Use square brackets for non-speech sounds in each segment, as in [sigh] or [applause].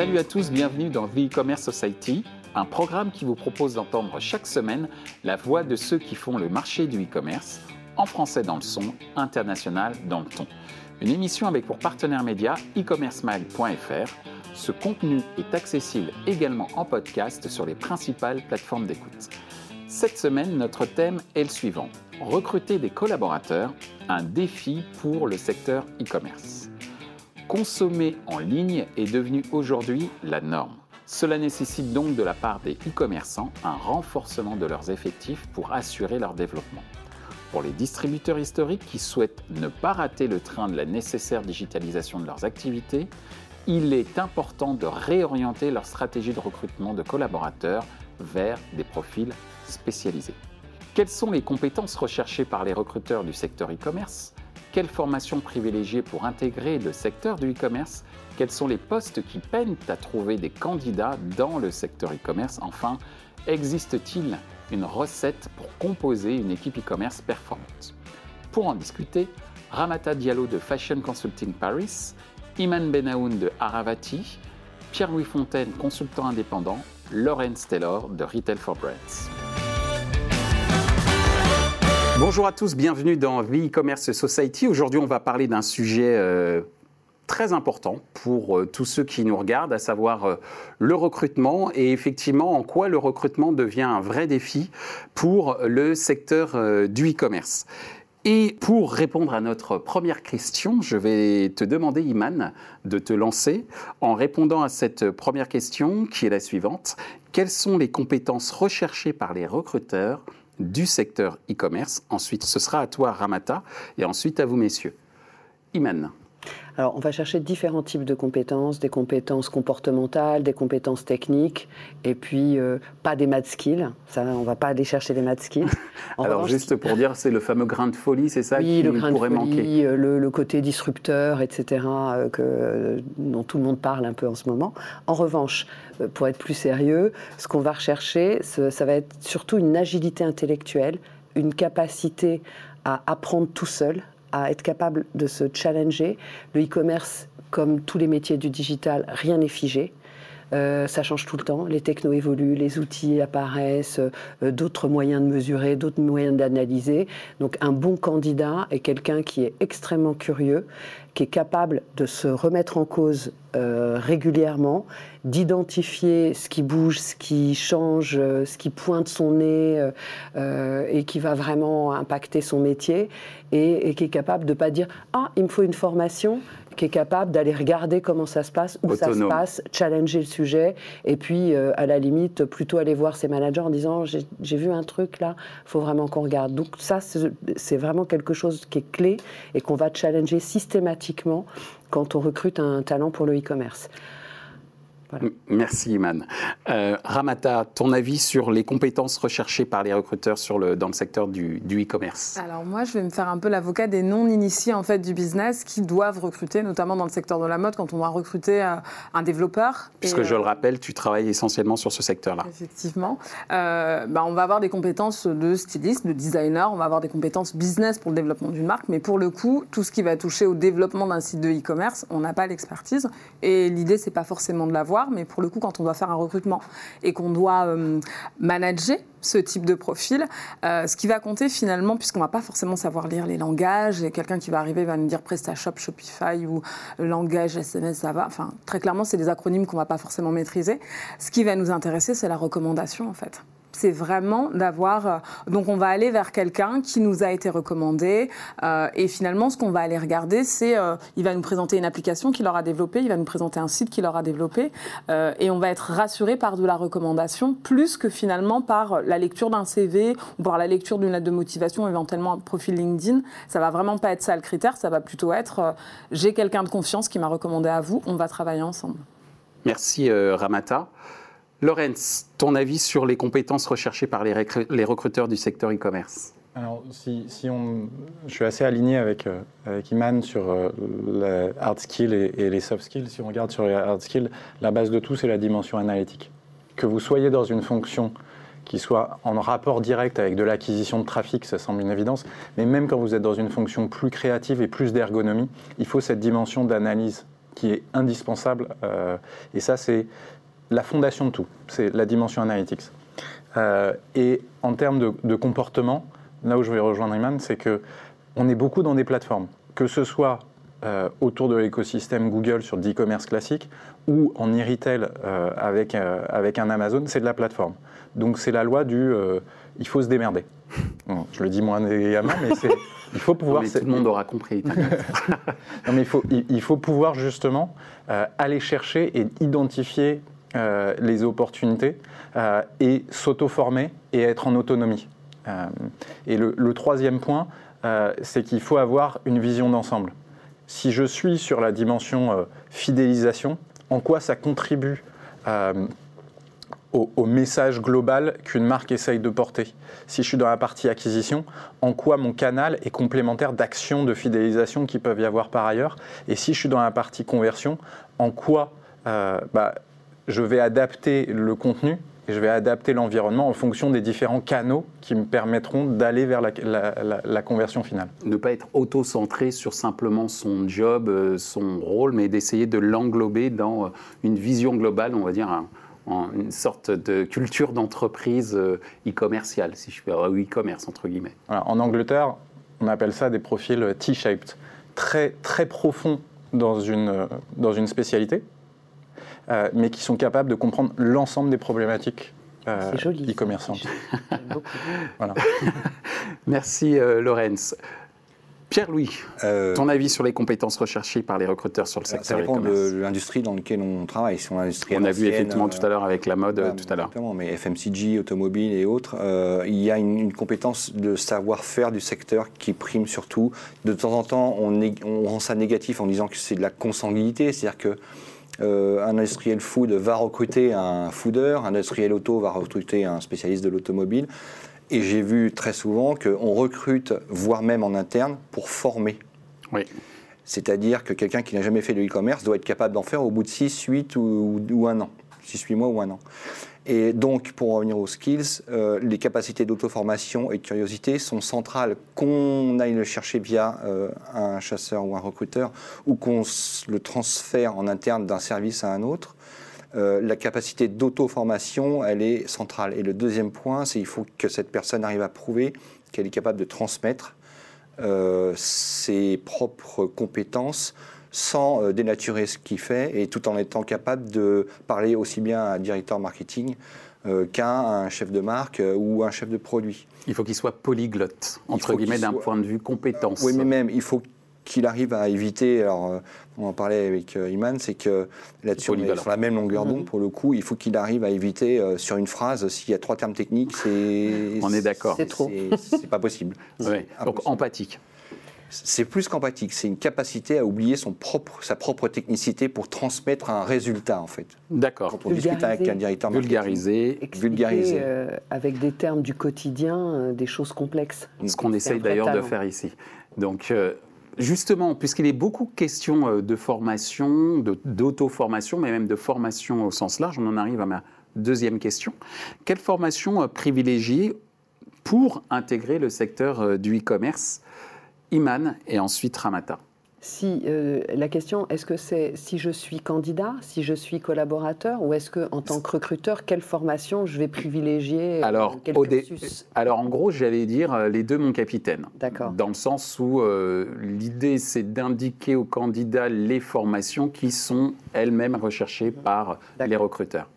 Salut à tous, bienvenue dans The E-Commerce Society, un programme qui vous propose d'entendre chaque semaine la voix de ceux qui font le marché du e-commerce, en français dans le son, international dans le ton. Une émission avec pour partenaire média e-commercemag.fr. Ce contenu est accessible également en podcast sur les principales plateformes d'écoute. Cette semaine, notre thème est le suivant. Recruter des collaborateurs, un défi pour le secteur e-commerce consommer en ligne est devenu aujourd'hui la norme. Cela nécessite donc de la part des e-commerçants un renforcement de leurs effectifs pour assurer leur développement. Pour les distributeurs historiques qui souhaitent ne pas rater le train de la nécessaire digitalisation de leurs activités, il est important de réorienter leur stratégie de recrutement de collaborateurs vers des profils spécialisés. Quelles sont les compétences recherchées par les recruteurs du secteur e-commerce? Quelle formation privilégier pour intégrer le secteur du e-commerce? Quels sont les postes qui peinent à trouver des candidats dans le secteur e-commerce? Enfin, existe-t-il une recette pour composer une équipe e-commerce performante? Pour en discuter, Ramata Diallo de Fashion Consulting Paris, Iman Benaoun de Aravati, Pierre-Louis Fontaine, consultant indépendant, Laurence Taylor de Retail for Brands. Bonjour à tous, bienvenue dans The E-Commerce Society. Aujourd'hui, on va parler d'un sujet euh, très important pour euh, tous ceux qui nous regardent, à savoir euh, le recrutement et effectivement en quoi le recrutement devient un vrai défi pour le secteur du e-commerce. Et pour répondre à notre première question, je vais te demander, Iman, de te lancer en répondant à cette première question qui est la suivante. Quelles sont les compétences recherchées par les recruteurs du secteur e-commerce. Ensuite, ce sera à toi, Ramata, et ensuite à vous, messieurs. Iman. Alors, on va chercher différents types de compétences, des compétences comportementales, des compétences techniques, et puis euh, pas des math skills. Ça, on va pas aller chercher les math skills. [laughs] Alors, juste pour dire, c'est le fameux grain de folie, c'est ça oui, qui le grain pourrait de folie, manquer. euh, Le, le côté disrupteur, etc., euh, que, dont tout le monde parle un peu en ce moment. En revanche, pour être plus sérieux, ce qu'on va rechercher, ça va être surtout une agilité intellectuelle, une capacité à apprendre tout seul, à être capable de se challenger. Le e-commerce, comme tous les métiers du digital, rien n'est figé. Euh, ça change tout le temps, les technos évoluent, les outils apparaissent, euh, d'autres moyens de mesurer, d'autres moyens d'analyser. Donc un bon candidat est quelqu'un qui est extrêmement curieux, qui est capable de se remettre en cause euh, régulièrement, d'identifier ce qui bouge, ce qui change, euh, ce qui pointe son nez euh, et qui va vraiment impacter son métier, et, et qui est capable de ne pas dire Ah, il me faut une formation, qui est capable d'aller regarder comment ça se passe, où ça se passe, challenger le sujet, et puis à la limite plutôt aller voir ses managers en disant j'ai vu un truc là, il faut vraiment qu'on regarde. Donc ça, c'est vraiment quelque chose qui est clé et qu'on va challenger systématiquement quand on recrute un talent pour le e-commerce. Merci Iman. Euh, Ramata, ton avis sur les compétences recherchées par les recruteurs sur le, dans le secteur du, e-commerce? Alors moi, je vais me faire un peu l'avocat des non-initiés en fait du business qui doivent recruter, notamment dans le secteur de la mode, quand on va recruter euh, un développeur. Puisque je le rappelle, tu travailles essentiellement sur ce secteur-là. Effectivement. Euh, bah, on va avoir des compétences de styliste, de designer, on va avoir des compétences business pour le développement d'une marque, mais pour le coup, tout ce qui va toucher au développement d'un site de e-commerce, on n'a pas l'expertise. Et l'idée, c'est pas forcément de l'avoir mais pour le coup, quand on doit faire un recrutement et qu'on doit euh, manager ce type de profil, euh, ce qui va compter finalement, puisqu'on ne va pas forcément savoir lire les langages, et quelqu'un qui va arriver va nous dire PrestaShop, Shopify ou langage SMS, ça va. Enfin, très clairement, c'est des acronymes qu'on ne va pas forcément maîtriser. Ce qui va nous intéresser, c'est la recommandation en fait c'est vraiment d'avoir. Euh, donc, on va aller vers quelqu'un qui nous a été recommandé. Euh, et finalement, ce qu'on va aller regarder, c'est. Euh, il va nous présenter une application qu'il aura développée, il va nous présenter un site qu'il aura développé. et on va être rassuré par de la recommandation, plus que finalement par la lecture d'un CV ou par la lecture d'une lettre de motivation, éventuellement un profil LinkedIn. Ça va vraiment pas être ça le critère, ça va plutôt être j'ai quelqu'un de confiance qui m'a recommandé à vous, on va travailler ensemble. Merci Ramata. Lorenz, ton avis sur les compétences recherchées par les, recruteurs du secteur e-commerce? Alors, si, on, je suis assez aligné avec, euh, Iman sur euh, les hard skills et, les soft skills. Si on regarde sur les hard skills, la base de tout, c'est la dimension analytique. Que vous soyez dans une fonction qui soit en rapport direct avec de l'acquisition de trafic, ça semble une évidence, mais même quand vous êtes dans une fonction plus créative et plus d'ergonomie, il faut cette dimension d'analyse qui est indispensable. euh, et ça, c'est la fondation de tout. C'est la dimension analytics. Euh, et en termes de, de comportement, là où je vais rejoindre Iman, c'est que on est beaucoup dans des plateformes, que ce soit euh, autour de l'écosystème Google sur le e-commerce classique ou en e-retail euh, avec, avec un Amazon, c'est de la plateforme. Donc c'est la loi du il faut se démerder. Bon, je le dis moins également, mais c'est il faut pouvoir. [laughs] Mais tout le monde aura compris. [laughs] non, mais il faut, il, il faut pouvoir justement euh, aller chercher et identifier euh, les opportunités euh, et s'auto-former et être en autonomie. Euh, et le, troisième point, c'est qu'il faut avoir une vision d'ensemble. Si je suis sur la dimension fidélisation, en quoi ça contribue au, message global qu'une marque essaye de porter? Si je suis dans la partie acquisition, en quoi mon canal est complémentaire d'actions de fidélisation qui peuvent y avoir par ailleurs? Et si je suis dans la partie conversion, en quoi bah, je vais adapter le contenu et je vais adapter l'environnement en fonction des différents canaux qui me permettront d'aller vers la, la- la- la conversion finale. ne pas être auto-centré sur simplement son job, euh, son rôle, mais d'essayer de l'englober dans euh, une vision globale, on va dire, un- en une sorte de culture d'entreprise euh, e-commerciale, si je peux, euh, e-commerce entre guillemets. Voilà, en Angleterre, on appelle ça des profils T-shaped, très, très profonds dans une, dans une spécialité, euh, mais qui sont capables de comprendre l'ensemble des problématiques euh, ça. e-commerçantes. [laughs] Voilà. [laughs] Merci euh, Lorenz. Pierre-Louis, Euh, ton avis sur les compétences recherchées par les recruteurs sur le ça secteur dépend e-commerce de l'industrie dans laquelle on travaille. Si on a l'industrie On a vu effectivement euh, tout à l'heure avec la mode, euh, voilà, tout à l'heure. exactement, mais FMCG, automobile et autres, euh, il y a une, une compétence de savoir-faire du secteur qui prime surtout. De temps en temps, on, on rend ça négatif en disant que c'est de la consanguinité, c'est-à-dire que euh, un industriel food va recruter un foodeur, un industriel auto va recruter un spécialiste de l'automobile. Et j'ai vu très souvent qu'on recrute, voire même en interne, pour former. Oui. C'est-à-dire que quelqu'un qui n'a jamais fait de e-commerce doit être capable d'en faire au bout de 6, 8 ou, ou un an. 6, 8 mois ou un an. Et donc, pour revenir aux skills, euh, les capacités d'auto-formation et de curiosité sont centrales qu'on aille le chercher via euh, un chasseur ou un recruteur ou qu'on le transfère en interne d'un service à un autre. Euh, la capacité d'auto-formation, elle est centrale. Et le deuxième point, c'est qu'il faut que cette personne arrive à prouver qu'elle est capable de transmettre ses propres compétences sans euh, dénaturer ce qu'il fait et tout en étant capable de parler aussi bien à un directeur marketing euh, qu'à un chef de marque euh, ou un chef de produit. Il faut qu'il soit polyglotte, entre guillemets, d'un soit- point de vue compétence. Oui, mais même, il faut qu'il arrive à éviter, alors euh, on en parlait avec euh, Iman, c'est que là-dessus on est sur la même longueur d'onde pour le coup, il faut qu'il arrive à éviter euh, sur une phrase, s'il y a trois termes techniques, c'est... On est d'accord. C'est trop. C'est pas possible. Ouais. Donc empathique. C'est plus qu'empathique, c'est une capacité à oublier son propre, sa propre technicité pour transmettre un résultat en fait. D'accord. Quand on discute avec un directeur. Expliquer Vulgariser. euh, avec des termes du quotidien euh, des choses complexes. Ce qu'on essaye d'ailleurs de faire ici. Donc, euh, justement, puisqu'il est beaucoup question euh, de formation, d'auto-formation, mais même de formation au sens large, on en arrive à ma deuxième question. Quelle formation euh, privilégier pour intégrer le secteur euh, du e-commerce Iman et ensuite Ramata. Si euh, la question, est-ce que c'est si je suis candidat, si je suis collaborateur, ou est-ce que en tant que recruteur, quelle formation je vais privilégier euh, Alors, quel dé- Alors, en gros, j'allais dire euh, les deux, mon capitaine. D'accord. Dans le sens où euh, l'idée, c'est d'indiquer aux candidats les formations qui sont elles-mêmes recherchées par les recruteurs.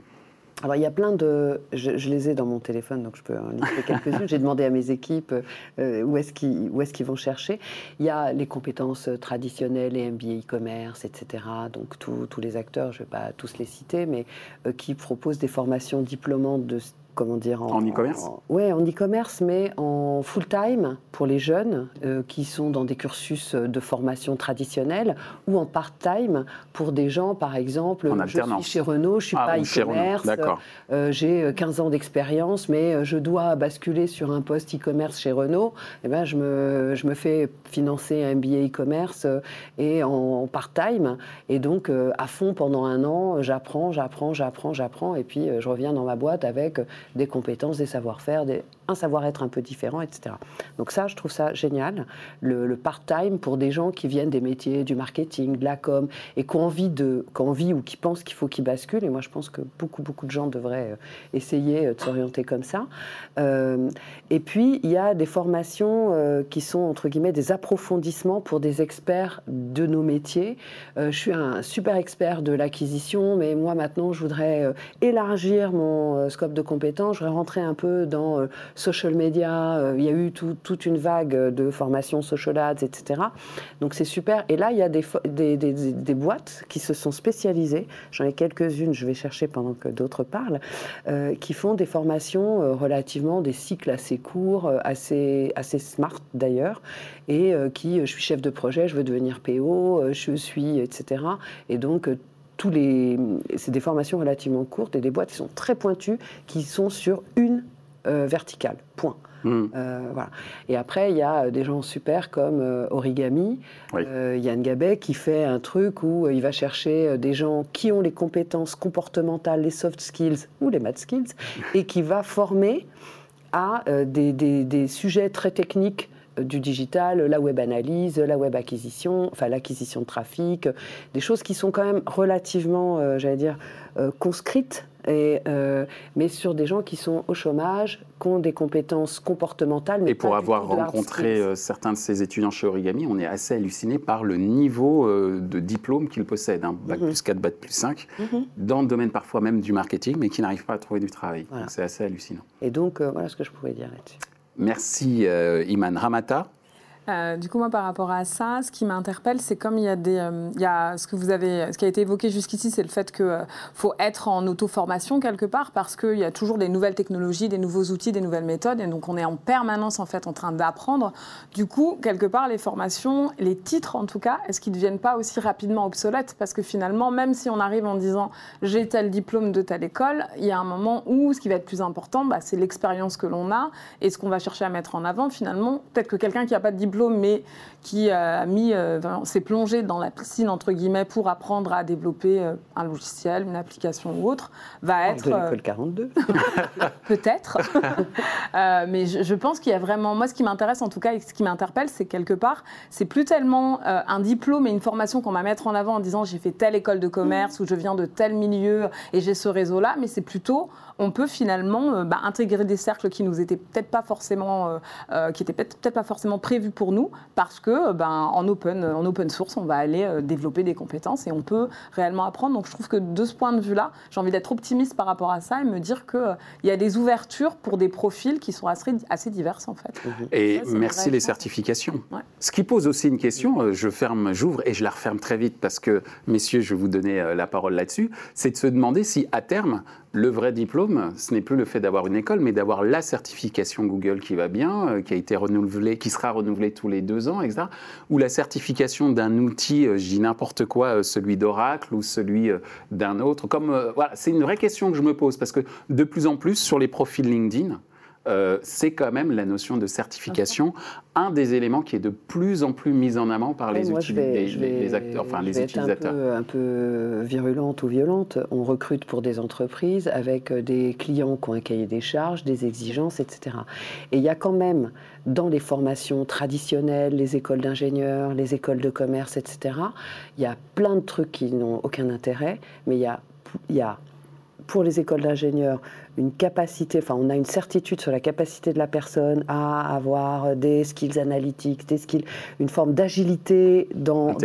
Alors il y a plein de, je, les ai dans mon téléphone, donc je peux en lister quelques-unes. J'ai demandé à mes équipes euh, où est-ce qu'ils qu'ils vont chercher. Il y a les compétences traditionnelles, les MBA e-commerce, etc. Donc tous tous les acteurs, je ne vais pas tous les citer, mais euh, qui proposent des formations diplômantes de comment dire En e-commerce Oui, en e-commerce, mais en full time pour les jeunes euh, qui sont dans des cursus de formation traditionnelle ou en part time pour des gens, par exemple, En je suis chez Renault, je suis Ah, pas e-commerce. d'accord. Euh, j'ai euh, 15 ans d'expérience, mais euh, je dois basculer sur un poste e-commerce chez Renault. Eh ben, je, me, je me fais financer un billet e-commerce euh, et en, en part-time. Et donc, euh, à fond pendant un an, j'apprends, j'apprends, j'apprends, j'apprends. Et puis, euh, je reviens dans ma boîte avec euh, des compétences, des savoir-faire. Des... un savoir-être un peu différent, etc. Donc ça, je trouve ça génial. Le, part-time pour des gens qui viennent des métiers du marketing, de la com, et qui ont envie, de, qui ont envie ou qui pensent qu'il faut qu'ils basculent. Et moi, je pense que beaucoup, beaucoup de gens devraient euh, essayer euh, de s'orienter comme ça. Euh, et puis, il y a des formations qui sont, entre guillemets, des approfondissements pour des experts de nos métiers. je suis un super expert de l'acquisition, mais moi, maintenant, je voudrais élargir mon scope de compétences. Je voudrais rentrer un peu dans social media, euh, il y a eu toute une vague de formations social ads, etc. Donc c'est super. Et là, il y a des, boîtes qui se sont spécialisées, j'en ai quelques-unes, je vais chercher pendant que d'autres parlent, euh, qui font des formations euh, relativement, des cycles assez courts, assez, assez smart d'ailleurs, et qui, je suis chef de projet, je veux devenir PO, je suis, etc. Et donc, tous les, c'est des formations relativement courtes et des boîtes qui sont très pointues, qui sont sur une euh, verticale. Point. Hmm. Euh, voilà. Et après, il y a des gens super comme euh, Origami, Yann Gabet, qui fait un truc où il va chercher des gens qui ont les compétences comportementales, les soft skills ou les math skills, [laughs] et qui va former à des, des, sujets très techniques du digital, la web analyse, la web acquisition, enfin l'acquisition de trafic, des choses qui sont quand même relativement, j'allais dire, conscrites et, euh, mais sur des gens qui sont au chômage, qui ont des compétences comportementales. Mais et pour avoir rencontré euh, certains de ces étudiants chez Origami, on est assez halluciné par le niveau euh, de diplôme qu'ils possèdent, un bac mhm. plus 4, bac plus 5, mhm. dans le domaine parfois même du marketing, mais qui n'arrivent pas à trouver du travail. C'est assez hallucinant. Et donc, voilà ce que je pourrais dire là-dessus. Merci Iman Ramata. Euh, du coup, moi, par rapport à ça, ce qui m'interpelle, c'est comme il y a des, euh, il y a ce que vous avez, ce qui a été évoqué jusqu'ici, c'est le fait qu'il euh, faut être en auto-formation quelque part parce qu'il y a toujours des nouvelles technologies, des nouveaux outils, des nouvelles méthodes, et donc on est en permanence en fait en train d'apprendre. Du coup, quelque part, les formations, les titres en tout cas, est-ce qu'ils ne deviennent pas aussi rapidement obsolètes? Parce que finalement, même si on arrive en disant j'ai tel diplôme de telle école, il y a un moment où ce qui va être plus important, bah, c'est l'expérience que l'on a et ce qu'on va chercher à mettre en avant. Finalement, peut-être que quelqu'un qui n'a pas de diplôme mais qui a mis, euh, s'est plongé dans la piscine entre guillemets pour apprendre à développer euh, un logiciel, une application ou autre, va être. De l'école 42. [laughs] [laughs] Euh, peut-être. mais je, pense qu'il y a vraiment, moi, ce qui m'intéresse en tout cas et ce qui m'interpelle, c'est quelque part, c'est plus tellement un diplôme et une formation qu'on va mettre en avant en disant j'ai fait telle école de commerce ou je viens de tel milieu et j'ai ce réseau-là, mais c'est plutôt on peut finalement bah, intégrer des cercles qui nous étaient peut-être pas forcément, qui étaient peut-être pas forcément prévus pour nous, parce que ben, en, open, en open source, on va aller euh, développer des compétences et on peut réellement apprendre. Donc je trouve que de ce point de vue-là, j'ai envie d'être optimiste par rapport à ça et me dire qu'il euh, il y a des ouvertures pour des profils qui sont assez, assez diverses en fait. Et merci les certifications. Ce qui pose aussi une question, euh, je ferme, j'ouvre et je la referme très vite parce que, messieurs, je vais vous donner la parole là-dessus, c'est de se demander si à terme, le vrai diplôme, ce n'est plus le fait d'avoir une école, mais d'avoir la certification Google qui va bien, euh, qui a été renouvelée, qui sera renouvelée tous les deux ans, etc. Ou la certification d'un outil, euh, je dis n'importe quoi, euh, celui d'Oracle ou celui d'un autre. Comme voilà, c'est une vraie question que je me pose parce que de plus en plus sur les profils LinkedIn, euh, c'est quand même la notion de certification, un des éléments qui est de plus en plus mis en avant par les, acteurs, enfin les utilisateurs. Être un peu, un peu virulente ou violente. On recrute pour des entreprises avec euh, des clients qui ont un cahier des charges, des exigences, etc. Et il y a quand même dans les formations traditionnelles, les écoles d'ingénieurs, les écoles de commerce, etc. Il y a plein de trucs qui n'ont aucun intérêt, mais il y a, il y a pour les écoles d'ingénieurs une capacité, enfin on a une certitude sur la capacité de la personne à avoir des skills analytiques, des skills, une forme d'agilité dans,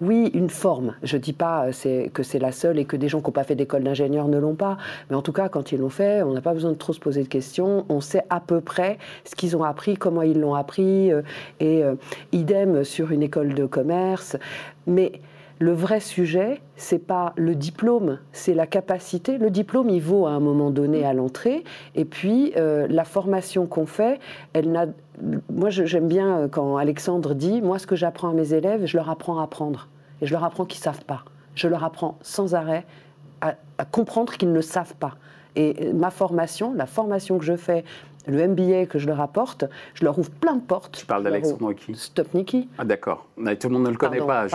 Oui, une forme. Je ne dis pas euh, que c'est la seule et que des gens qui n'ont pas fait d'école d'ingénieur ne l'ont pas, mais en tout cas quand ils l'ont fait, on n'a pas besoin de trop se poser de questions, on sait à peu près ce qu'ils ont appris, comment ils l'ont appris, euh, et euh, idem sur une école de commerce. Mais le vrai sujet, c'est pas le diplôme, c'est la capacité. Le diplôme, il vaut à un moment donné à l'entrée, et puis euh, la formation qu'on fait, elle n'a. Moi, j'aime bien euh, quand Alexandre dit, moi, ce que j'apprends à mes élèves, je leur apprends à apprendre, et je leur apprends qu'ils savent pas. Je leur apprends sans arrêt à, à comprendre qu'ils ne savent pas. Et ma formation, la formation que je fais le MBA que je leur apporte, je leur ouvre plein de portes. Tu parles d'Alexandre ouvre- qui Stopniki. Ah d'accord. Tout le monde ne le connaît Pardon, pas.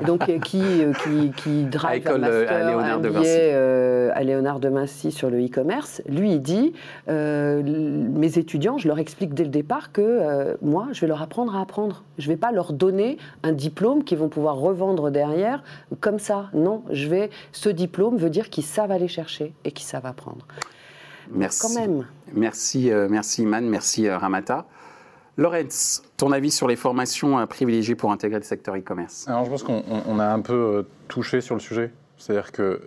je-. Donc euh, qui, euh, qui, qui drive école, un euh, master, à Léonard de Vinci. billet, euh, à Léonard de Vinci sur le e-commerce. Lui, il dit, euh, mes étudiants, je leur explique dès le départ que euh, moi, je vais leur apprendre à apprendre. Je ne vais pas leur donner un diplôme qu'ils vont pouvoir revendre derrière comme ça. Non, je vais. Ce diplôme veut dire qu'ils savent aller chercher et qu'ils savent apprendre. Merci. Quand même. Merci, euh, merci Iman, merci euh, Ramata. Lorenz, ton avis sur les formations euh, privilégiées pour intégrer le secteur e-commerce? Alors je pense qu'on on- on a un peu euh, touché sur le sujet. C'est-à-dire que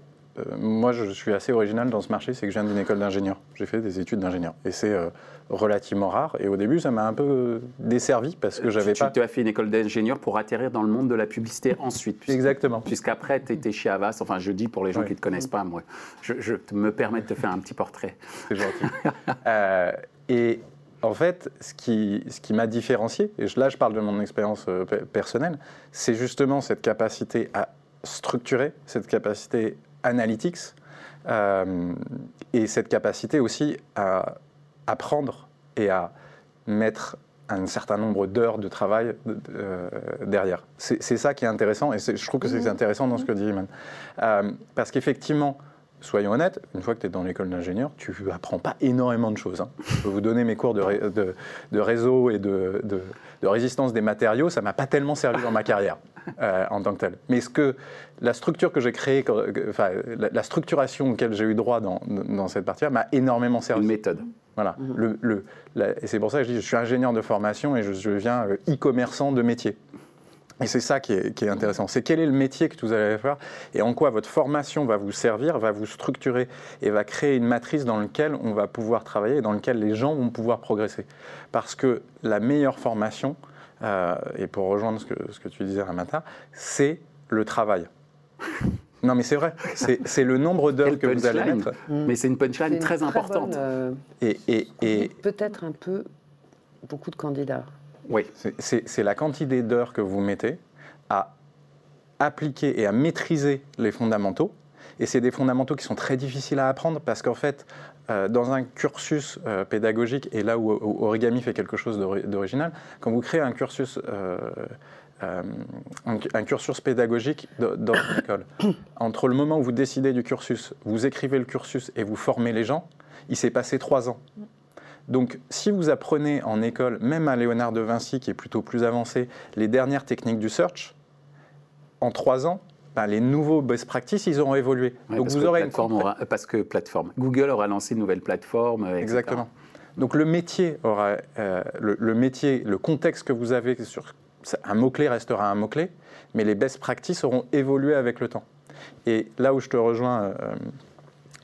moi je suis assez original dans ce marché, c'est que je viens d'une école d'ingénieur. J'ai fait des études d'ingénieur. Et c'est euh, relativement rare. Et au début ça m'a un peu euh, desservi parce que j'avais pas... tu as fait une école d'ingénieur pour atterrir dans le monde de la publicité ensuite. puisque- Exactement. Puisqu'après, tu étais chez Avas. Enfin, je dis pour les gens qui ne te connaissent pas, moi. Je, je me permets de te faire un petit portrait. C'est gentil. [laughs] Euh, et en fait, ce qui, ce qui m'a différencié, et là je parle de mon expérience euh, pe- personnelle, c'est justement cette capacité à structurer, cette capacité analytics, euh, et cette capacité aussi à apprendre et à mettre un certain nombre d'heures de travail euh, derrière. C'est ça qui est intéressant, et je trouve que c'est intéressant dans ce que dit Iman. Euh, parce qu'effectivement, soyons honnêtes, une fois que tu es dans l'école d'ingénieur, tu apprends pas énormément de choses. hein. Je peux vous donner mes cours de, ré- de- de réseau et de, de- de résistance des matériaux, ça m'a pas tellement servi dans ma carrière euh, en tant que tel. Mais ce que la structure que j'ai créée, enfin la, la structuration auquel j'ai eu droit dans, dans cette partie-là m'a énormément servi. Une méthode. Voilà. Le, le- la- et c'est pour ça que je dis, je suis ingénieur de formation et je, je viens euh, e-commerçant de métier. Et c'est ça qui est, qui est intéressant. C'est quel est le métier que vous allez faire et en quoi votre formation va vous servir, va vous structurer et va créer une matrice dans laquelle on va pouvoir travailler et dans laquelle les gens vont pouvoir progresser. Parce que la meilleure formation, euh, et pour rejoindre ce que, ce que tu disais Ramata, c'est le travail. Non mais c'est vrai, c'est le nombre d'heures que vous allez mettre. Mais c'est une punchline une très importante. bonne, euh, Et, et, et, Peut-être un peu beaucoup de candidats. Oui. C'est- la quantité d'heures que vous mettez à appliquer et à maîtriser les fondamentaux. Et c'est des fondamentaux qui sont très difficiles à apprendre parce qu'en fait, euh, dans un cursus euh, pédagogique, et là où, Origami fait quelque chose d'ori- d'original, quand vous créez un cursus, euh, un, cursus pédagogique dans une école, [coughs] entre le moment où vous décidez du cursus, vous écrivez le cursus et vous formez les gens, il s'est passé trois ans. Donc, si vous apprenez en école, même à Léonard de Vinci, qui est plutôt plus avancé, les dernières techniques du search, en trois ans, ben, les nouveaux best practices, ils auront évolué. Ouais, Donc, parce, vous que aurez une plateforme aura- parce que plateforme. Google aura lancé une nouvelle plateforme. etc. Exactement. Donc le métier aura euh, le, le métier, le contexte que vous avez sur un mot clé restera un mot clé, mais les best practices auront évolué avec le temps. Et là où je te rejoins, euh,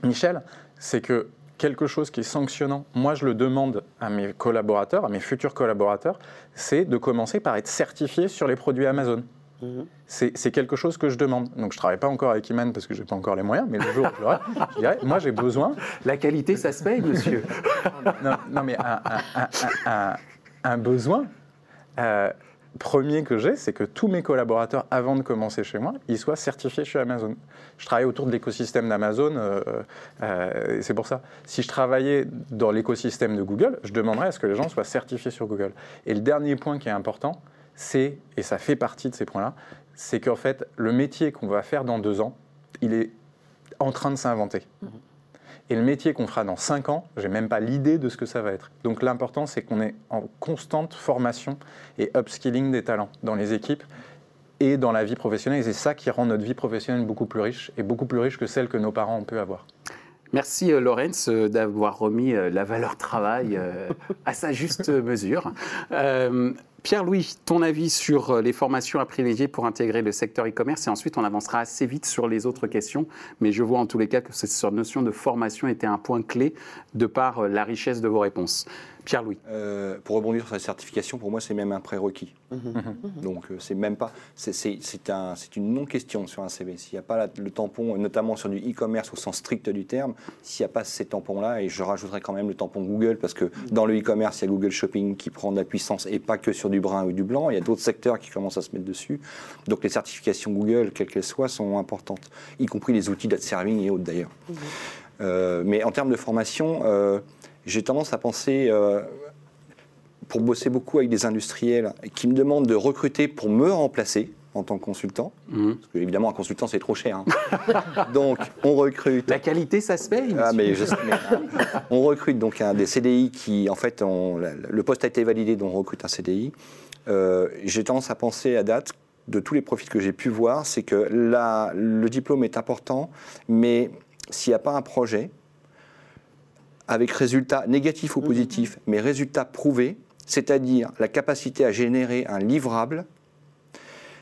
Michel, c'est que quelque chose qui est sanctionnant, moi je le demande à mes collaborateurs, à mes futurs collaborateurs, c'est de commencer par être certifié sur les produits Amazon. C'est c'est quelque chose que je demande. Donc je ne travaille pas encore avec Iman parce que je n'ai pas encore les moyens, mais le jour où je l'aurai, je dirais, moi j'ai besoin La qualité, ça se paye, monsieur. non, non, mais un, un- un- un- un besoin euh, premier que j'ai, c'est que tous mes collaborateurs, avant de commencer chez moi, ils soient certifiés chez Amazon. Je travaille autour de l'écosystème d'Amazon, euh, euh, c'est pour ça. Si je travaillais dans l'écosystème de Google, je demanderais à ce que les gens soient certifiés sur Google. Et le dernier point qui est important, c'est, et ça fait partie de ces points-là, c'est qu'en fait, le métier qu'on va faire dans deux ans, il est en train de s'inventer. Et le métier qu'on fera dans 5 ans, j'ai même pas l'idée de ce que ça va être. Donc l'important, c'est qu'on est en constante formation et upskilling des talents dans les équipes et dans la vie professionnelle. Et c'est ça qui rend notre vie professionnelle beaucoup plus riche et beaucoup plus riche que celle que nos parents ont pu avoir. Merci euh, Laurence euh, d'avoir remis euh, la valeur travail euh, à sa juste [laughs] mesure. Pierre-Louis, ton avis sur euh, les formations à privilégier pour intégrer le secteur e-commerce et ensuite on avancera assez vite sur les autres questions, mais je vois en tous les cas que cette notion de formation était un point clé de par euh, la richesse de vos réponses. Pierre-Louis. Euh, pour rebondir sur la certification, pour moi, c'est même un prérequis. Mhm. Donc, euh, c'est même pas. c'est- C'est c'est un- une non-question sur un CV. S'il n'y a pas la- le tampon, notamment sur du e-commerce au sens strict du terme, s'il n'y a pas ces tampons-là, et je rajouterais quand même le tampon Google, parce que dans le e-commerce, il y a Google Shopping qui prend de la puissance et pas que sur du brun ou du blanc. Il y a d'autres secteurs qui commencent à se mettre dessus. Donc, les certifications Google, quelles qu'elles soient, sont importantes, y compris les outils d'ad serving et autres d'ailleurs. Euh, mais en termes de formation, euh, j'ai tendance à penser, euh, pour bosser beaucoup avec des industriels qui me demandent de recruter pour me remplacer en tant que consultant, Mhm. parce que évidemment un consultant c'est trop cher. hein. [laughs] donc on recrute. La qualité, ça se paye Ah, monsieur mais je sais, mais, [laughs] on recrute donc un des CDI qui, en fait, on- la- le poste a été validé, donc on recrute un CDI. Euh, j'ai tendance à penser à date, de tous les profils que j'ai pu voir, c'est que là, le diplôme est important, mais s'il n'y a pas un projet, avec résultat négatif ou positif, mais résultat prouvé, c'est-à-dire la capacité à générer un livrable,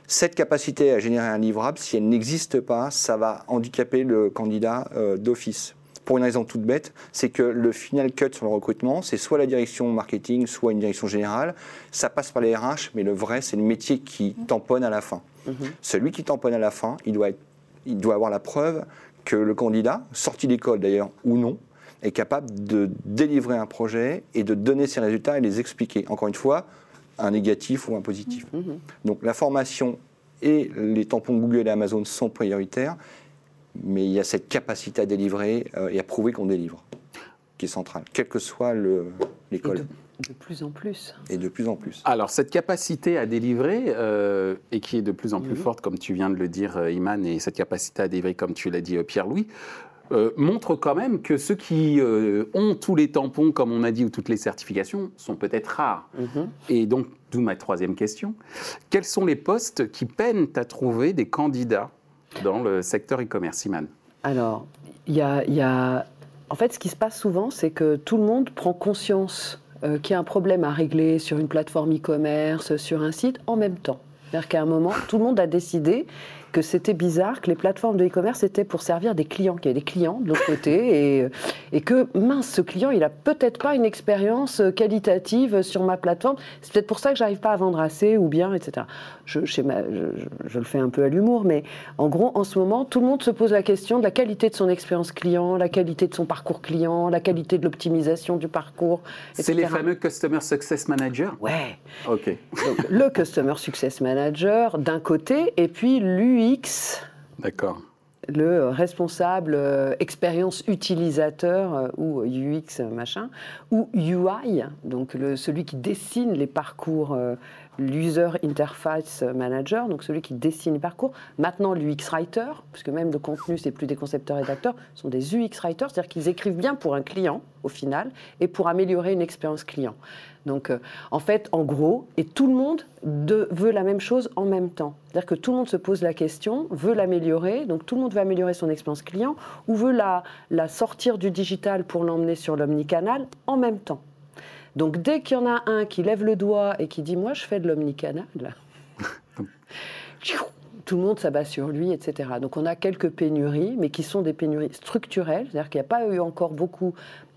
cette capacité à générer un livrable, si elle n'existe pas, ça va handicaper le candidat euh, d'office. Pour une raison toute bête, c'est que le final cut sur le recrutement, c'est soit la direction marketing, soit une direction générale. Ça passe par les RH, mais le vrai, c'est le métier qui tamponne à la fin. Celui qui tamponne à la fin, il doit, être- il doit avoir la preuve que le candidat, sorti d'école d'ailleurs ou non, est capable de délivrer un projet et de donner ses résultats et les expliquer. Encore une fois, un négatif ou un positif. Donc la formation et les tampons Google et Amazon sont prioritaires, mais il y a cette capacité à délivrer euh, et à prouver qu'on délivre, qui est centrale, quelle que soit l'école, de, plus en plus. et de plus en plus. Alors, cette capacité à délivrer, euh, et qui est de plus en plus Mhm. forte, comme tu viens de le dire, euh, Iman, et cette capacité à délivrer, comme tu l'as dit, euh, Pierre-Louis, euh, montre quand même que ceux qui euh, ont tous les tampons, comme on a dit, ou toutes les certifications, sont peut-être rares. Mhm. Et donc, d'où ma troisième question. Quels sont les postes qui peinent à trouver des candidats dans le secteur e-commerce, Iman Alors, il y a, il y a- En fait, ce qui se passe souvent, c'est que tout le monde prend conscience euh, qu'il y a un problème à régler sur une plateforme e-commerce, sur un site, en même temps. C'est-à-dire qu'à un moment, tout le monde a décidé que c'était bizarre, que les plateformes de e-commerce étaient pour servir des clients, qu'il y avait des clients de l'autre côté, et, et que, mince, ce client, il a peut-être pas une expérience qualitative sur ma plateforme, c'est peut-être pour ça que j'arrive pas à vendre assez ou bien, etc. Je, je, schéma- je- je- je le fais un peu à l'humour, mais en gros, en ce moment, tout le monde se pose la question de la qualité de son expérience client, la qualité de son parcours client, la qualité de l'optimisation du parcours, C'est les fameux Customer Success Manager Ouais, Ok. donc le Customer Success Manager d'un côté, et puis l'UX, D'accord. le responsable euh, expérience utilisateur euh, ou UX euh, machin, ou UI, donc le, celui qui dessine les parcours, euh, l'User Interface Manager, donc celui qui dessine les parcours. Maintenant l'UX Writer, puisque même le contenu, c'est plus des concepteurs rédacteurs, ce sont des UX Writers, c'est-à-dire qu'ils écrivent bien pour un client au final et pour améliorer une expérience client. Donc, euh, en fait, en gros, et tout le monde de- veut la même chose en même temps. C'est-à-dire que tout le monde se pose la question, veut l'améliorer, donc tout le monde veut améliorer son expérience client, ou veut la, la sortir du digital pour l'emmener sur l'omnicanal en même temps. Donc, dès qu'il y en a un qui lève le doigt et qui dit Moi, je fais de l'omnicanal, [laughs] tout le monde s'abat sur lui, etc. Donc on a quelques pénuries, mais qui sont des pénuries structurelles, c'est-à-dire qu'il n'y a pas eu encore beaucoup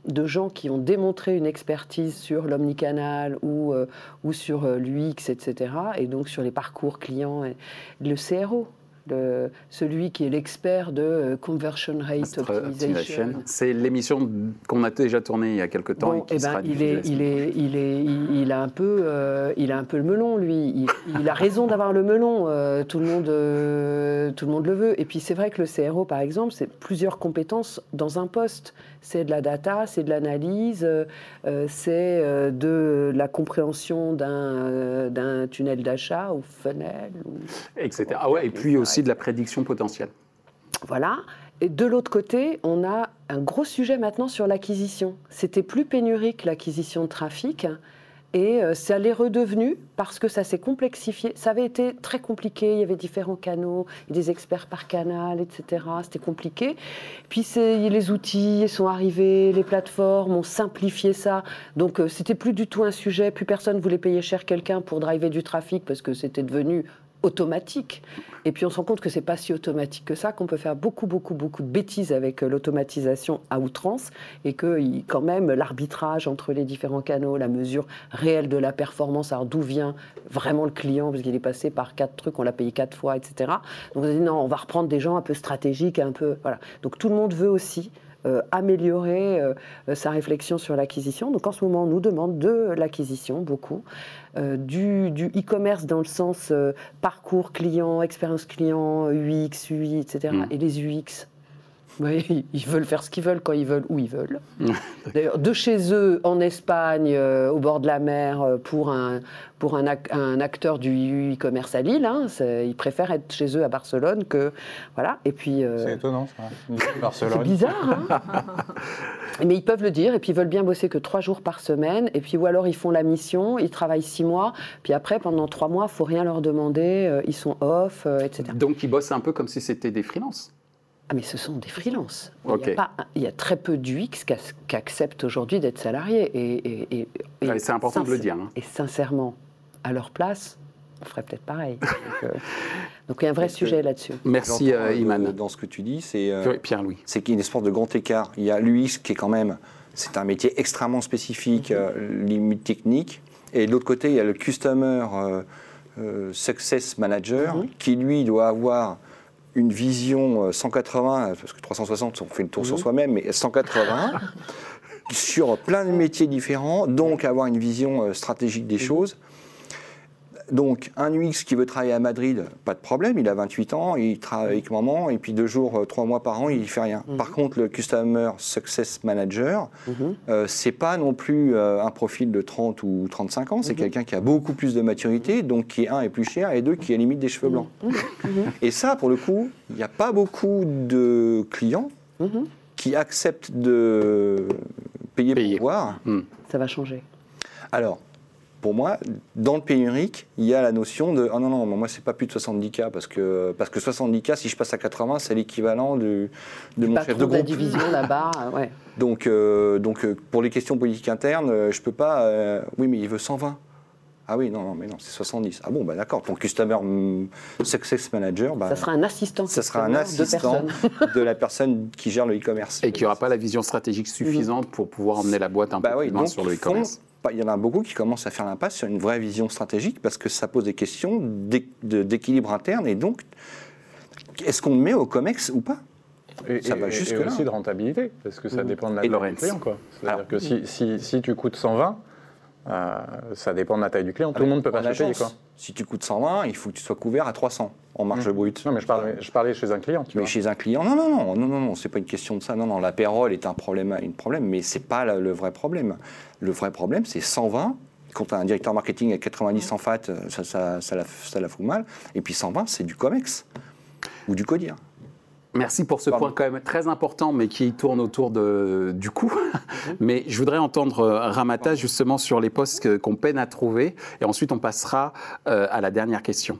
de gens qui ont démontré une expertise sur l'omnicanal ou, euh, sur euh, l'UX, etc. Et donc sur les parcours clients. Et le CRO, le- celui qui est l'expert de euh, conversion rate optimization. C'est l'émission qu'on a déjà tournée il y a quelque temps. et qui eh sera ben, il, diffusée est, il, est, il, est, il, il a un peu, euh, il a un peu le melon, lui. Il, il a raison d'avoir le melon. euh, tout, le monde, euh, tout le monde le veut. Et puis, c'est vrai que le CRO, par exemple, c'est plusieurs compétences dans un poste. C'est de la data, c'est de l'analyse, c'est de la compréhension d'un d'un tunnel d'achat ou funnel. ou- etc. Ah ouais, et puis aussi de la prédiction potentielle. Voilà. Et de l'autre côté, on a un gros sujet maintenant sur l'acquisition. C'était plus pénurique l'acquisition de trafic. Et euh, ça l'est redevenu parce que ça s'est complexifié. Ça avait été très compliqué, il y avait différents canaux, des experts par canal, etc. C'était compliqué. Puis les outils sont arrivés, les plateformes ont simplifié ça. Donc euh, c'était plus du tout un sujet, plus personne voulait payer cher quelqu'un pour driver du trafic parce que c'était devenu automatique. Et puis on se rend compte que c'est pas si automatique que ça, qu'on peut faire beaucoup, beaucoup, beaucoup de bêtises avec euh, l'automatisation à outrance et que quand même l'arbitrage entre les différents canaux, la mesure réelle de la performance, alors d'où vient vraiment le client, parce qu'il est passé par quatre trucs, on l'a payé quatre fois, etc. Donc on dit non, on va reprendre des gens un peu stratégiques, un peu. Voilà. Donc tout le monde veut aussi. Euh, améliorer euh, sa réflexion sur l'acquisition. Donc en ce moment, on nous demande de l'acquisition, beaucoup, euh, du du e-commerce dans le sens parcours client, expérience client, UX, UI, etc. Mm. Et les UX, Oui, ils veulent faire ce qu'ils veulent quand ils veulent, où ils veulent. [laughs] D'ailleurs, de chez eux, en Espagne, euh, au bord de la mer, euh, pour un, pour un, ac- un acteur du e-commerce à Lille, hein, ils préfèrent être chez eux à Barcelone que. Voilà. Et puis. euh, C'est étonnant, ça. [laughs] c'est bizarre, hein [laughs] Mais ils peuvent le dire, et puis ils veulent bien bosser que trois jours par semaine, et puis ou alors ils font la mission, ils travaillent six mois, puis après, pendant trois mois, il faut rien leur demander, euh, ils sont off, euh, etc. Donc, ils bossent un peu comme si c'était des freelances. Ah, mais ce sont des freelances. Il, y a pas- il y a très peu d'UX qui, ac- qui acceptent aujourd'hui d'être salariés. Et, et- et- et Ouais, c'est important de le dire, hein. Et sincèrement, à leur place, on ferait peut-être pareil. [laughs] donc, euh, donc il y a un vrai sujet là-dessus. Merci, euh, euh, Iman. Dans ce que tu dis, c'est euh, Pierre-Louis. c'est qu'il y a une espèce de grand écart. Il y a l'UX qui est quand même, c'est un métier extrêmement spécifique, euh, limite technique. Et de l'autre côté, il y a le Customer euh, euh, Success Manager qui, lui, doit avoir une vision euh, 180, parce que 360, on fait le tour sur soi-même, mais 180, [laughs] sur plein de métiers différents, donc avoir une vision euh, stratégique des choses. Donc, un UX qui veut travailler à Madrid, pas de problème, il a 28 ans, il travaille avec maman, et puis deux jours, euh, trois mois par an, il fait rien. Par contre, le Customer Success Manager, Mhm. euh, c'est pas non plus euh, un profil de 30 ou 35 ans, c'est quelqu'un qui a beaucoup plus de maturité, donc qui est un est plus cher, et deux qui a limite des cheveux blancs. [laughs] Et ça, pour le coup, il n'y a pas beaucoup de clients Mhm. qui acceptent de payer, Payer. pour voir. Ça va changer. Alors, pour moi, dans le pénurique, il y a la notion de ah non, non, moi, c'est pas plus de 70K parce que, parce que 70K, si je passe à 80, c'est l'équivalent du- de mon chef de de la groupe. division là-bas, [laughs] euh, ouais. Donc, euh, donc euh, pour les questions politiques internes, euh, je peux pas. euh, oui, mais il veut 120. Ah oui, non, non, mais non, c'est 70. Ah bon, bah d'accord. Ton Customer Success Manager, bah, Ça sera un assistant. ça sera un de assistant de la personne qui gère le e-commerce. Et qui n'aura pas la vision stratégique suffisante pour pouvoir emmener la boîte un Bah peu oui, plus loin donc sur le e-commerce. Il y en a beaucoup qui commencent à faire l'impasse sur une vraie vision stratégique parce que ça pose des questions d'é- de- d'équilibre interne et donc est-ce qu'on le met au COMEX ou pas? Et, Ça et- va et aussi de rentabilité, parce que ça dépend de la du client. quoi. C'est-à-dire que si, si, si tu coûtes 120, euh, ça dépend de la taille du client. Tout le monde ne peut pas se payer. agence, Quoi. Si tu coûtes 120, il faut que tu sois couvert à 300 en marge brute. Non, mais je parlais, je parlais chez un client. Tu Mais vois. chez un client, non, non, non, non, non, non, c'est pas une question de ça. Non, non, la payroll est un problème, un problème, mais c'est pas la- le vrai problème. Le vrai problème, c'est 120. Quand tu as un directeur marketing avec 90 en fat, euh, ça, ça, ça, la, ça la fout mal. Et puis 120, c'est du COMEX ou du CODIR. Merci pour ce Pardon. point quand même très important, mais qui tourne autour de, du coût. [laughs] mais je voudrais entendre euh, Ramata justement sur les postes qu'on peine à trouver, et ensuite on passera euh, à la dernière question.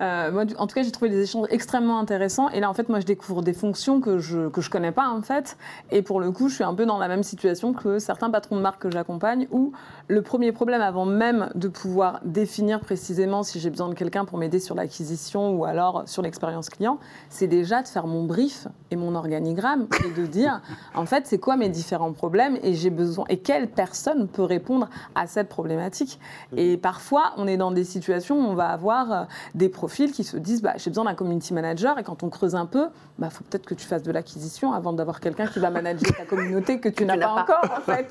Euh, moi, en tout cas, j'ai trouvé des échanges extrêmement intéressants. Et là, en fait, moi, je découvre des fonctions que je que je connais pas, en fait. Et pour le coup, je suis un peu dans la même situation que certains patrons de marque que j'accompagne, où le premier problème, avant même de pouvoir définir précisément si j'ai besoin de quelqu'un pour m'aider sur l'acquisition ou alors sur l'expérience client, c'est déjà de faire mon brief et mon organigramme et de dire, [laughs] en fait, c'est quoi mes différents problèmes et j'ai besoin et quelle personne peut répondre à cette problématique. Et parfois, on est dans des situations où on va avoir euh, des profils qui se disent bah, j'ai besoin d'un community manager et quand on creuse un peu, il faut peut-être que tu fasses de l'acquisition avant d'avoir quelqu'un qui va manager ta communauté que [laughs] tu n'as pas, pas. encore en fait.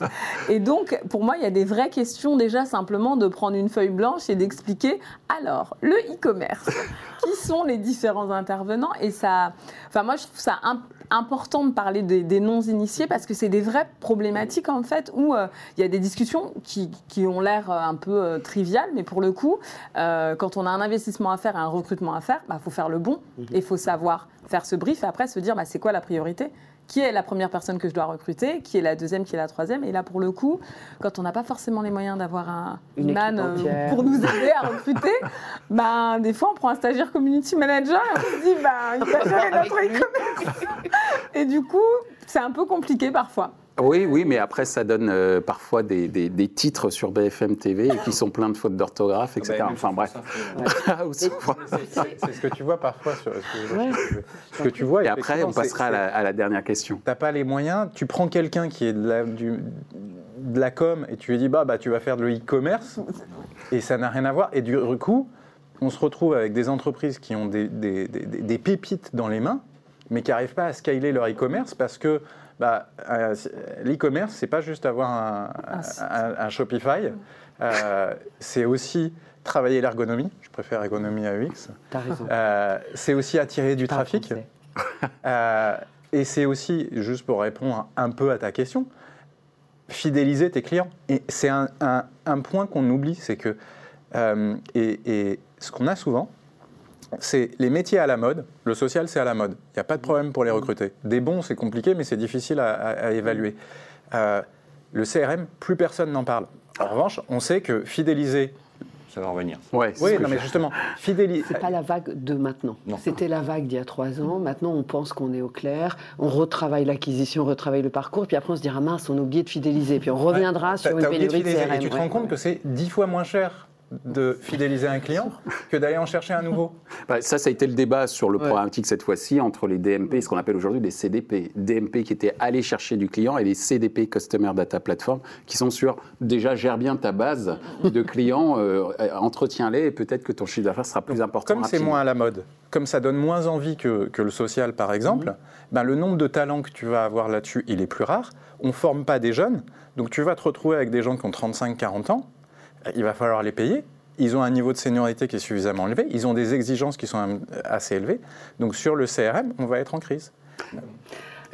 Et donc, pour moi, il y a des vraies questions déjà simplement de prendre une feuille blanche et d'expliquer alors le e-commerce, qui sont les différents intervenants et ça, enfin moi je trouve ça important de parler des, des non-initiés parce que c'est des vraies problématiques en fait où euh, il y a des discussions qui, qui ont l'air euh, un peu euh, triviales, mais pour le coup, euh, quand on a un investissement à faire et un recrutement à faire, il faut faire le bon et il faut savoir faire ce brief et après se dire bah, c'est quoi la priorité? Qui est la première personne que je dois recruter, qui est la deuxième, qui est la troisième? Et là, pour le coup, quand on n'a pas forcément les moyens d'avoir un Une man pour nous aider à recruter, [laughs] ben, des fois, on prend un stagiaire community manager et on se dit, ben, il va gérer notre e-commerce. Et du coup, c'est un peu compliqué parfois. Oui, oui, mais après, ça donne euh, parfois des, des- des titres sur BFM TV et qui sont pleins de fautes d'orthographe, Ah etc. bah, enfin bref. Souvent. [laughs] C'est ce que tu vois parfois. Sur, Ouais. ce que tu vois. Et après, on passera à la, à la dernière question. T'as pas les moyens, tu prends quelqu'un qui est de la, du- de la com et tu lui dis bah, bah tu vas faire de l'e-commerce et ça n'a rien à voir. Et du coup, on se retrouve avec des entreprises qui ont des, des- des- des- des pépites dans les mains, mais qui n'arrivent pas à scaler leur e-commerce parce que bah, euh, l'e-commerce, c'est pas juste avoir un, Shopify, euh, c'est aussi travailler l'ergonomie. Je préfère ergonomie à UX. T'as raison. Euh, c'est aussi attirer du trafic. Et c'est aussi, juste pour répondre un peu à ta question, fidéliser tes clients. Et c'est un, point qu'on oublie, c'est que, et, et ce qu'on a souvent, c'est les métiers à la mode. Le social, c'est à la mode. Il n'y a pas de problème pour les recruter. Des bons, c'est compliqué, mais c'est difficile à, à- à évaluer. Euh, le CRM, plus personne n'en parle. En revanche, on sait que fidéliser. Ça va revenir. Ouais, Oui, non, je- mais justement, fidéliser. C'est pas la vague de maintenant. C'était la vague d'il y a trois ans. Maintenant, on pense qu'on est au clair. On retravaille l'acquisition, on retravaille le parcours. Puis après, on se dira mince, on a oublié de fidéliser. Puis on reviendra sur une pénurie de fidéliser. CRM. Et tu te ouais. rends compte que c'est dix fois moins cher de fidéliser un client que d'aller en chercher un nouveau. Bah, ça, ça a été le débat sur le Ouais. programmatique cette fois-ci entre les DMP et ce qu'on appelle aujourd'hui des CDP. DMP qui étaient allés chercher du client et les CDP, Customer Data Platform, qui sont sur déjà gère bien ta base de clients, euh, entretiens-les et peut-être que ton chiffre d'affaires sera plus important. Comme c'est moins à la mode, comme ça donne moins envie que, que le social par exemple, ben, le nombre de talents que tu vas avoir là-dessus, il est plus rare. On ne forme pas des jeunes, donc tu vas te retrouver avec des gens qui ont 35-40 ans, il va falloir les payer. Ils ont un niveau de seniorité qui est suffisamment élevé, ils ont des exigences qui sont assez élevées. Donc sur le CRM, on va être en crise.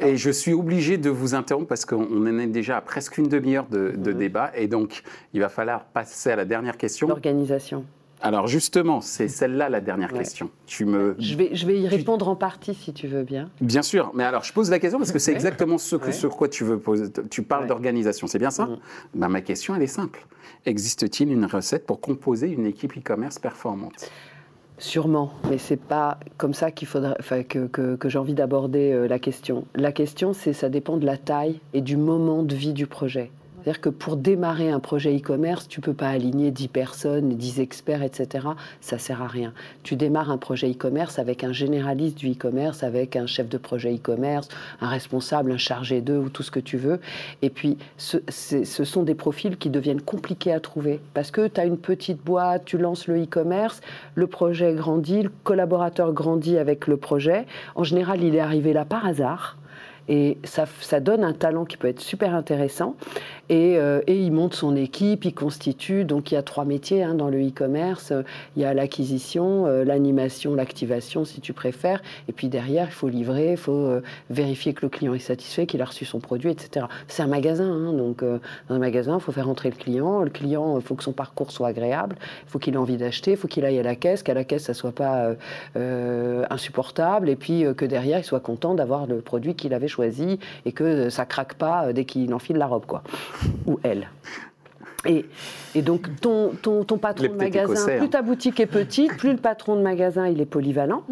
Et je suis obligé de vous interrompre parce qu'on en est déjà à presque une demi-heure de, de débat et donc il va falloir passer à la dernière question. L'organisation. Alors justement, c'est celle-là la dernière Ouais. question. Tu me, Je vais, je vais y répondre en partie si tu veux bien. Bien sûr, mais alors je pose la question parce que c'est Ouais. exactement ce que, Ouais. sur quoi tu veux poser. Tu parles d'organisation, c'est bien ça Mhm. Ben, Ma question, elle est simple. Existe-t-il une recette pour composer une équipe e-commerce performante? Sûrement, mais c'est pas comme ça qu'il faudrait, enfin, que, que- que j'ai envie d'aborder euh, la question. La question, c'est ça dépend de la taille et du moment de vie du projet. C'est-à-dire que pour démarrer un projet e-commerce, tu peux pas aligner 10 personnes, 10 experts, etc. Ça sert à rien. Tu démarres un projet e-commerce avec un généraliste du e-commerce, avec un chef de projet e-commerce, un responsable, un chargé d'eux ou tout ce que tu veux. Et puis, ce, sont des profils qui deviennent compliqués à trouver parce que tu as une petite boîte, tu lances le e-commerce, le projet grandit, le collaborateur grandit avec le projet. En général, il est arrivé là par hasard. Et ça donne un talent qui peut être super intéressant. Et, euh, et il monte son équipe, il constitue. Donc il y a trois métiers hein, dans le e-commerce. Il y a l'acquisition, euh, l'animation, l'activation, si tu préfères. Et puis derrière, il faut livrer, il faut euh, vérifier que le client est satisfait, qu'il a reçu son produit, etc. C'est un magasin. hein, donc euh, dans un magasin, il faut faire entrer le client. Le client, il faut que son parcours soit agréable. Il faut qu'il ait envie d'acheter. Il faut qu'il aille à la caisse, qu'à la caisse, ça soit pas euh, euh, insupportable. Et puis euh, que derrière, il soit content d'avoir le produit qu'il avait choisi et que euh, ça craque pas euh, dès qu'il enfile la robe, quoi. Ou elle. Et, et donc, ton, ton, ton patron Les de magasin, Écossais, hein. plus ta boutique est petite, plus le patron de magasin il est polyvalent,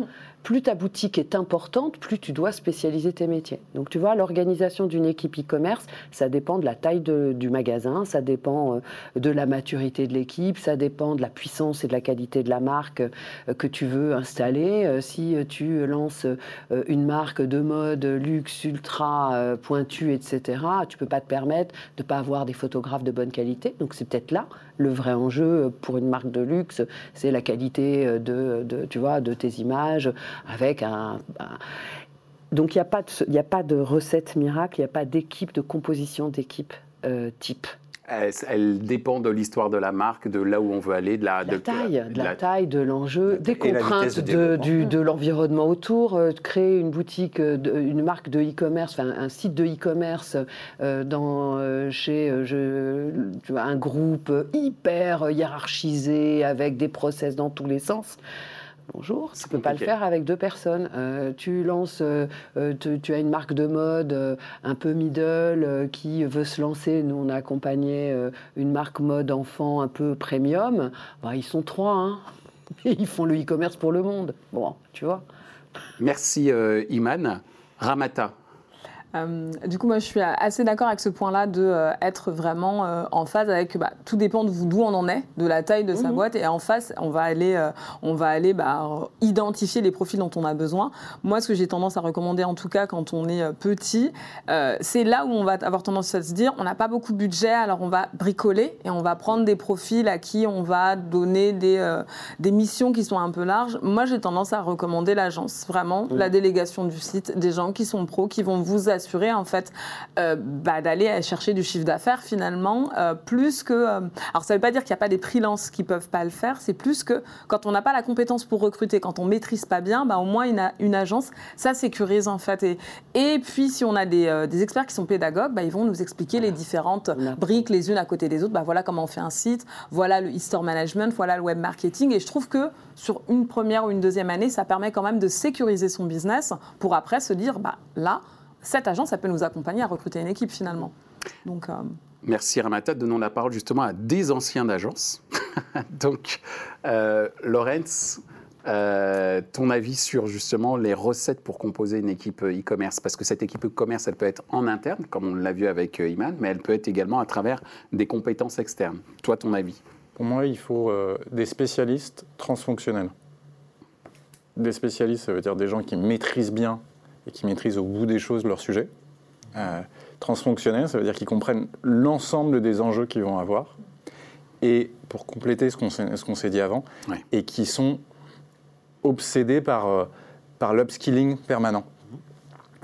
plus ta boutique est importante, plus tu dois spécialiser tes métiers. Donc, tu vois, l'organisation d'une équipe e-commerce, ça dépend de la taille du magasin, ça dépend euh, de la maturité de l'équipe, ça dépend de la puissance et de la qualité de la marque euh, que tu veux installer. Euh, Si tu lances une marque de mode luxe, ultra pointue, etc., tu peux pas te permettre de pas avoir des photographes de bonne qualité. Donc c'est peut-être là le vrai enjeu euh, pour une marque de luxe, c'est la qualité euh, de, tes images avec un. donc il n'y a, pas de- il y a pas de recette miracle, il n'y a pas d'équipe, de composition d'équipe euh, type. Elle, elle dépend de l'histoire de la marque, de là où on veut aller, de la, De la de- taille, de la, la- taille, de l'enjeu, des contraintes de l'environnement autour. euh, créer une boutique, euh, une marque de e-commerce, enfin un site de e-commerce euh, dans euh, chez je- tu vois, un groupe hyper hiérarchisé avec des process dans tous les sens. Bonjour, tu peux pas le faire avec deux personnes. Euh, tu lances, euh, euh, tu, tu as une marque de mode euh, un peu middle qui veut se lancer. Nous, on a accompagné une marque mode enfant un peu premium. Bah, ils sont trois, hein. [laughs] Ils font le e-commerce pour le monde. Bon, tu vois. Merci Iman. Ramata, Euh, du coup, moi, je suis assez d'accord avec ce point-là de euh, être vraiment euh, en phase avec. bah, tout dépend d'où on en est, de la taille de sa Mhm. boîte, et en face, on va aller, euh, on va aller bah, identifier les profils dont on a besoin. Moi, ce que j'ai tendance à recommander, en tout cas, quand on est petit, c'est là où on va avoir tendance à se dire, on n'a pas beaucoup de budget, alors on va bricoler et on va prendre des profils à qui on va donner des, des missions qui sont un peu larges. Moi, j'ai tendance à recommander l'agence, vraiment, la délégation du site, des gens qui sont pros, qui vont vous assurer s'assurer en fait euh, bah, d'aller chercher du chiffre d'affaires finalement, euh, plus que. euh, alors ça ne veut pas dire qu'il n'y a pas des freelances qui peuvent pas le faire, c'est plus que quand on n'a pas la compétence pour recruter, quand on maîtrise pas bien, bah, au moins une, agence, ça sécurise en fait. Et, et puis si on a des, des experts qui sont pédagogues, bah, ils vont nous expliquer les différentes briques les unes à côté des autres. Bah, voilà comment on fait un site, voilà le e-store management, voilà le web marketing. Et je trouve que sur une première ou une deuxième année, ça permet quand même de sécuriser son business pour après se dire, bah, là, cette agence, ça peut nous accompagner à recruter une équipe finalement. Donc, euh, Merci Ramata. Donnons la parole justement à des anciens d'agences. [laughs] Donc, euh, Laurence, euh, ton avis sur justement les recettes pour composer une équipe euh, e-commerce? Parce que cette équipe e-commerce, elle peut être en interne, comme on l'a vu avec Iman, mais elle peut être également à travers des compétences externes. Toi, ton avis? Pour moi, il faut euh, des spécialistes transfonctionnels. Des spécialistes, ça veut dire des gens qui maîtrisent bien et qui maîtrisent au bout des choses leur sujet. Euh, transfonctionnels, ça veut dire qu'ils comprennent l'ensemble des enjeux qu'ils vont avoir. Et pour compléter ce qu'on s'est dit avant, et qui sont obsédés par, euh, par l'upskilling permanent.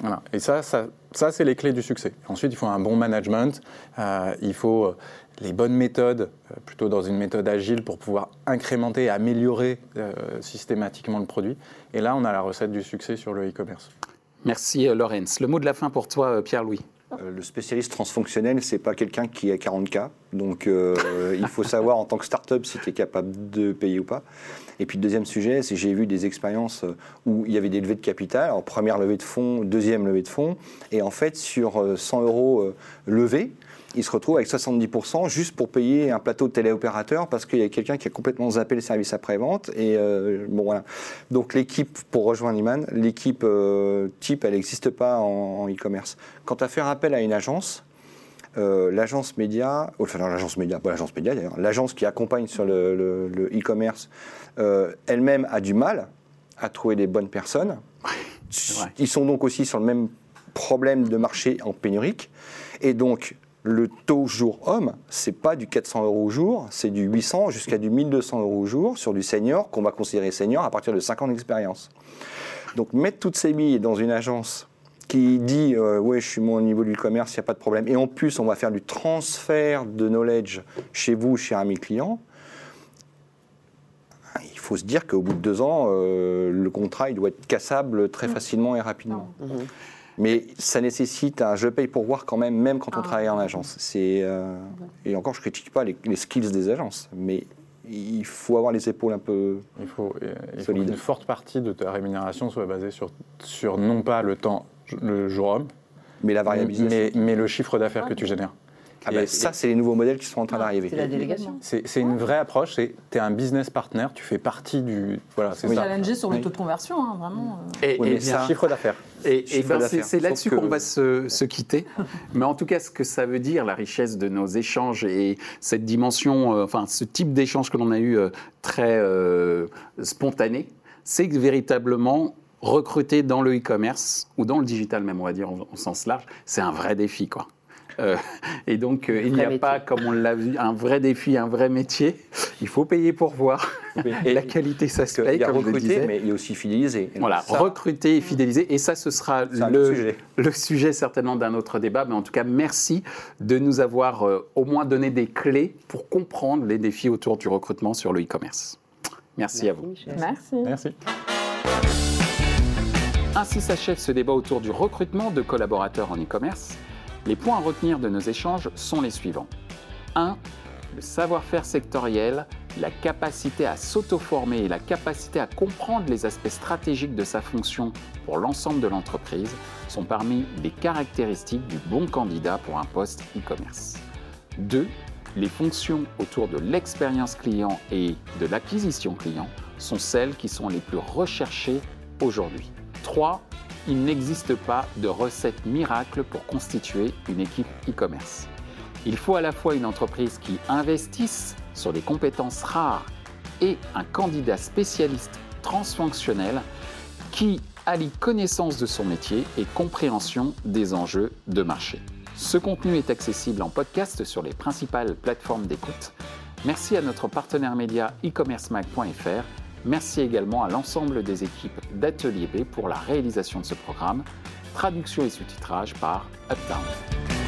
Voilà. Et ça, ça, ça c'est les clés du succès. Ensuite, il faut un bon management, euh, il faut euh, les bonnes méthodes, plutôt dans une méthode agile pour pouvoir incrémenter et améliorer euh, systématiquement le produit. Et là, on a la recette du succès sur le e-commerce. Merci euh, Laurence. Le mot de la fin pour toi, euh, Pierre-Louis. Euh, Le spécialiste transfonctionnel, c'est pas quelqu'un qui a 40K. Donc, il faut savoir en tant que start-up si tu es capable de payer ou pas. Et puis, le deuxième sujet, c'est j'ai vu des expériences où il y avait des levées de capital. Alors, première levée de fonds, deuxième levée de fonds. Et en fait, sur euh, 100 euros levés, il se retrouve avec 70% juste pour payer un plateau de téléopérateur parce qu'il y a quelqu'un qui a complètement zappé le service après-vente. Et euh, bon, voilà. Donc, l'équipe, pour rejoindre Iman, l'équipe euh, type, elle n'existe pas en e-commerce. Quand à faire appel à une agence, euh, l'agence média, enfin l'agence média, pas l'agence média d'ailleurs, l'agence qui accompagne sur le e-commerce, euh, elle-même a du mal à trouver les bonnes personnes. Ils sont donc aussi sur le même problème de marché en pénurique. Et donc, le taux jour-homme, c'est pas du 400 euros au jour, c'est du 800 jusqu'à du 1200 euros au jour sur du senior, qu'on va considérer senior à partir de 5 ans d'expérience. Donc, mettre toutes ces billes dans une agence qui dit euh, ouais je suis mon niveau du e-commerce, il n'y a pas de problème. Et en plus, on va faire du transfert de knowledge chez vous, chez un de mes clients. Il faut se dire qu'au bout de deux ans, euh, le contrat il doit être cassable très facilement et rapidement. Mais ça nécessite un je paye pour voir quand même, même quand on Ah. travaille en agence. C'est euh, et encore, je critique pas les, les skills des agences, mais il faut avoir les épaules un peu. Il faut, euh, il faut Solide. qu'une forte partie de ta rémunération soit basée sur, sur non pas le temps, le jour homme, Mais la mais le chiffre d'affaires que tu génères. Ah ben, Et- ça, c'est les nouveaux modèles qui sont en train d'arriver. C'est la délégation. C'est c'est une vraie approche, tu es un business partner, tu fais partie du... Voilà, c'est Oui. ça. challenger sur le Oui. taux de conversion, hein, vraiment. euh. Et, Oui, et bien, Chiffre d'affaires. Et, et Chiffre ben, c'est d'affaires. c'est là-dessus qu'on va se, se quitter. [laughs] Mais en tout cas, ce que ça veut dire, la richesse de nos échanges et cette dimension, euh, enfin, ce type d'échange que l'on a eu euh, très euh, spontané, c'est que véritablement, recruter dans le e-commerce ou dans le digital, même, on va dire, en, en sens large, c'est un vrai défi, quoi. Euh, et donc, euh, il n'y a métier. pas, comme on l'a vu, un vrai défi, un vrai métier. Il faut payer pour voir. [laughs] Et la qualité, ça se paye, comme je le disais. mais il y a aussi fidélisé. Et Voilà, ça, recruter et fidéliser. Et ça, ce sera le, sujet. le sujet certainement d'un autre débat. Mais en tout cas, merci de nous avoir euh, au moins donné des clés pour comprendre les défis autour du recrutement sur le e-commerce. Merci, à vous. Michel. Merci. Merci. Ainsi s'achève ce débat autour du recrutement de collaborateurs en e-commerce. Les points à retenir de nos échanges sont les suivants. 1. Le savoir-faire sectoriel, la capacité à s'auto-former et la capacité à comprendre les aspects stratégiques de sa fonction pour l'ensemble de l'entreprise sont parmi les caractéristiques du bon candidat pour un poste e-commerce. 2. Les fonctions autour de l'expérience client et de l'acquisition client sont celles qui sont les plus recherchées aujourd'hui. 3. Il n'existe pas de recette miracle pour constituer une équipe e-commerce. Il faut à la fois une entreprise qui investisse sur des compétences rares et un candidat spécialiste transfonctionnel qui allie connaissance de son métier et compréhension des enjeux de marché. Ce contenu est accessible en podcast sur les principales plateformes d'écoute. Merci à notre partenaire média e-commercemag.fr. Merci également à l'ensemble des équipes d'Atelier B pour la réalisation de ce programme. traduction et sous-titrage par Uptown.